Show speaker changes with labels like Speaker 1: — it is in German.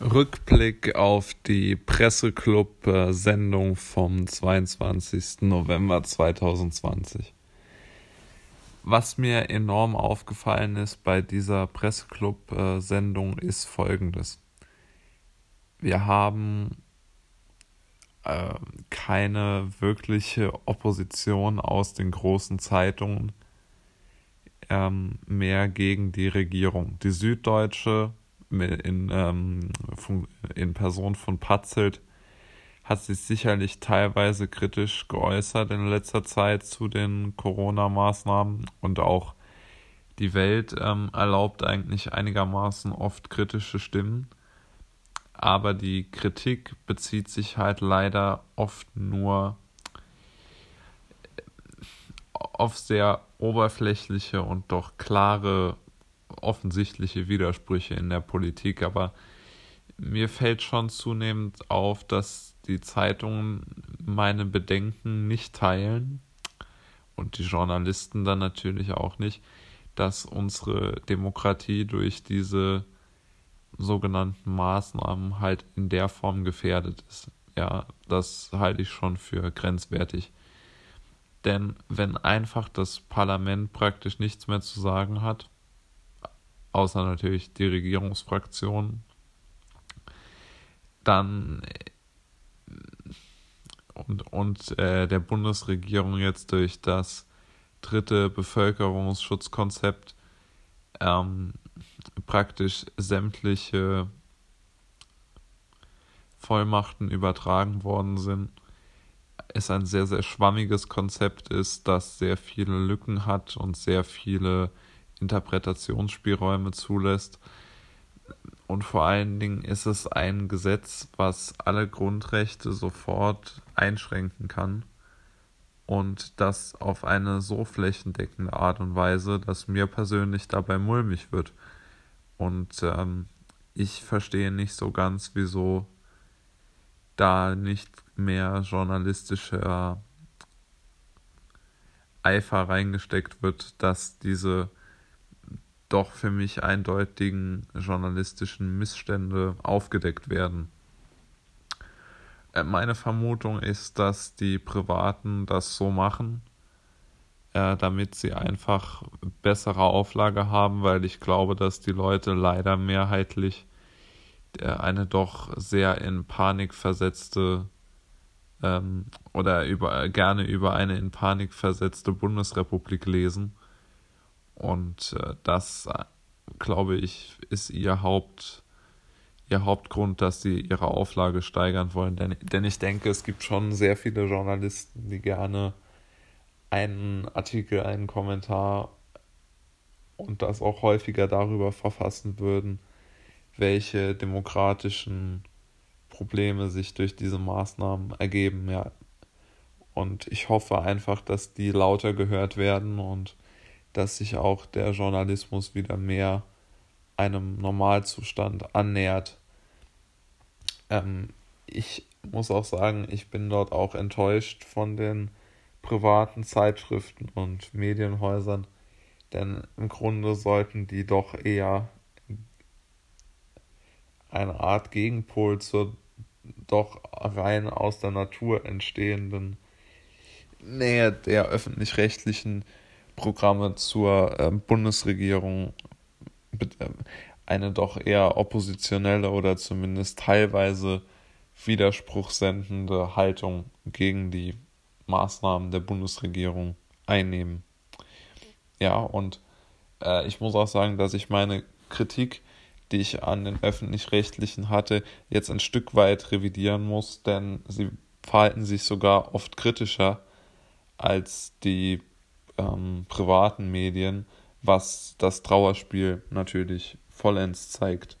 Speaker 1: Rückblick auf die Presseclub-Sendung vom 22. November 2020. Was mir enorm aufgefallen ist bei dieser Presseclub-Sendung ist folgendes. Wir haben äh, keine wirkliche Opposition aus den großen Zeitungen ähm, mehr gegen die Regierung. Die Süddeutsche in, ähm, in Person von Patzelt hat sich sicherlich teilweise kritisch geäußert in letzter Zeit zu den Corona-Maßnahmen und auch die Welt ähm, erlaubt eigentlich einigermaßen oft kritische Stimmen. Aber die Kritik bezieht sich halt leider oft nur auf sehr oberflächliche und doch klare offensichtliche Widersprüche in der Politik, aber mir fällt schon zunehmend auf, dass die Zeitungen meine Bedenken nicht teilen und die Journalisten dann natürlich auch nicht, dass unsere Demokratie durch diese sogenannten Maßnahmen halt in der Form gefährdet ist. Ja, das halte ich schon für grenzwertig. Denn wenn einfach das Parlament praktisch nichts mehr zu sagen hat, außer natürlich die Regierungsfraktion, dann und, und äh, der Bundesregierung jetzt durch das dritte Bevölkerungsschutzkonzept ähm, praktisch sämtliche Vollmachten übertragen worden sind, es ein sehr, sehr schwammiges Konzept ist, das sehr viele Lücken hat und sehr viele Interpretationsspielräume zulässt. Und vor allen Dingen ist es ein Gesetz, was alle Grundrechte sofort einschränken kann. Und das auf eine so flächendeckende Art und Weise, dass mir persönlich dabei mulmig wird. Und ähm, ich verstehe nicht so ganz, wieso da nicht mehr journalistischer Eifer reingesteckt wird, dass diese doch für mich eindeutigen journalistischen Missstände aufgedeckt werden. Äh, meine Vermutung ist, dass die Privaten das so machen, äh, damit sie einfach bessere Auflage haben, weil ich glaube, dass die Leute leider mehrheitlich äh, eine doch sehr in Panik versetzte ähm, oder über, gerne über eine in Panik versetzte Bundesrepublik lesen und äh, das, äh, glaube ich, ist ihr Haupt, ihr Hauptgrund, dass sie ihre Auflage steigern wollen. Denn, denn ich denke, es gibt schon sehr viele Journalisten, die gerne einen Artikel, einen Kommentar und das auch häufiger darüber verfassen würden, welche demokratischen Probleme sich durch diese Maßnahmen ergeben, ja. Und ich hoffe einfach, dass die lauter gehört werden und dass sich auch der Journalismus wieder mehr einem Normalzustand annähert. Ähm, ich muss auch sagen, ich bin dort auch enttäuscht von den privaten Zeitschriften und Medienhäusern, denn im Grunde sollten die doch eher eine Art Gegenpol zur doch rein aus der Natur entstehenden Nähe der öffentlich-rechtlichen Programme zur äh, Bundesregierung äh, eine doch eher oppositionelle oder zumindest teilweise widerspruchsendende Haltung gegen die Maßnahmen der Bundesregierung einnehmen. Ja, und äh, ich muss auch sagen, dass ich meine Kritik, die ich an den öffentlich-rechtlichen hatte, jetzt ein Stück weit revidieren muss, denn sie verhalten sich sogar oft kritischer als die ähm, privaten Medien, was das Trauerspiel natürlich vollends zeigt.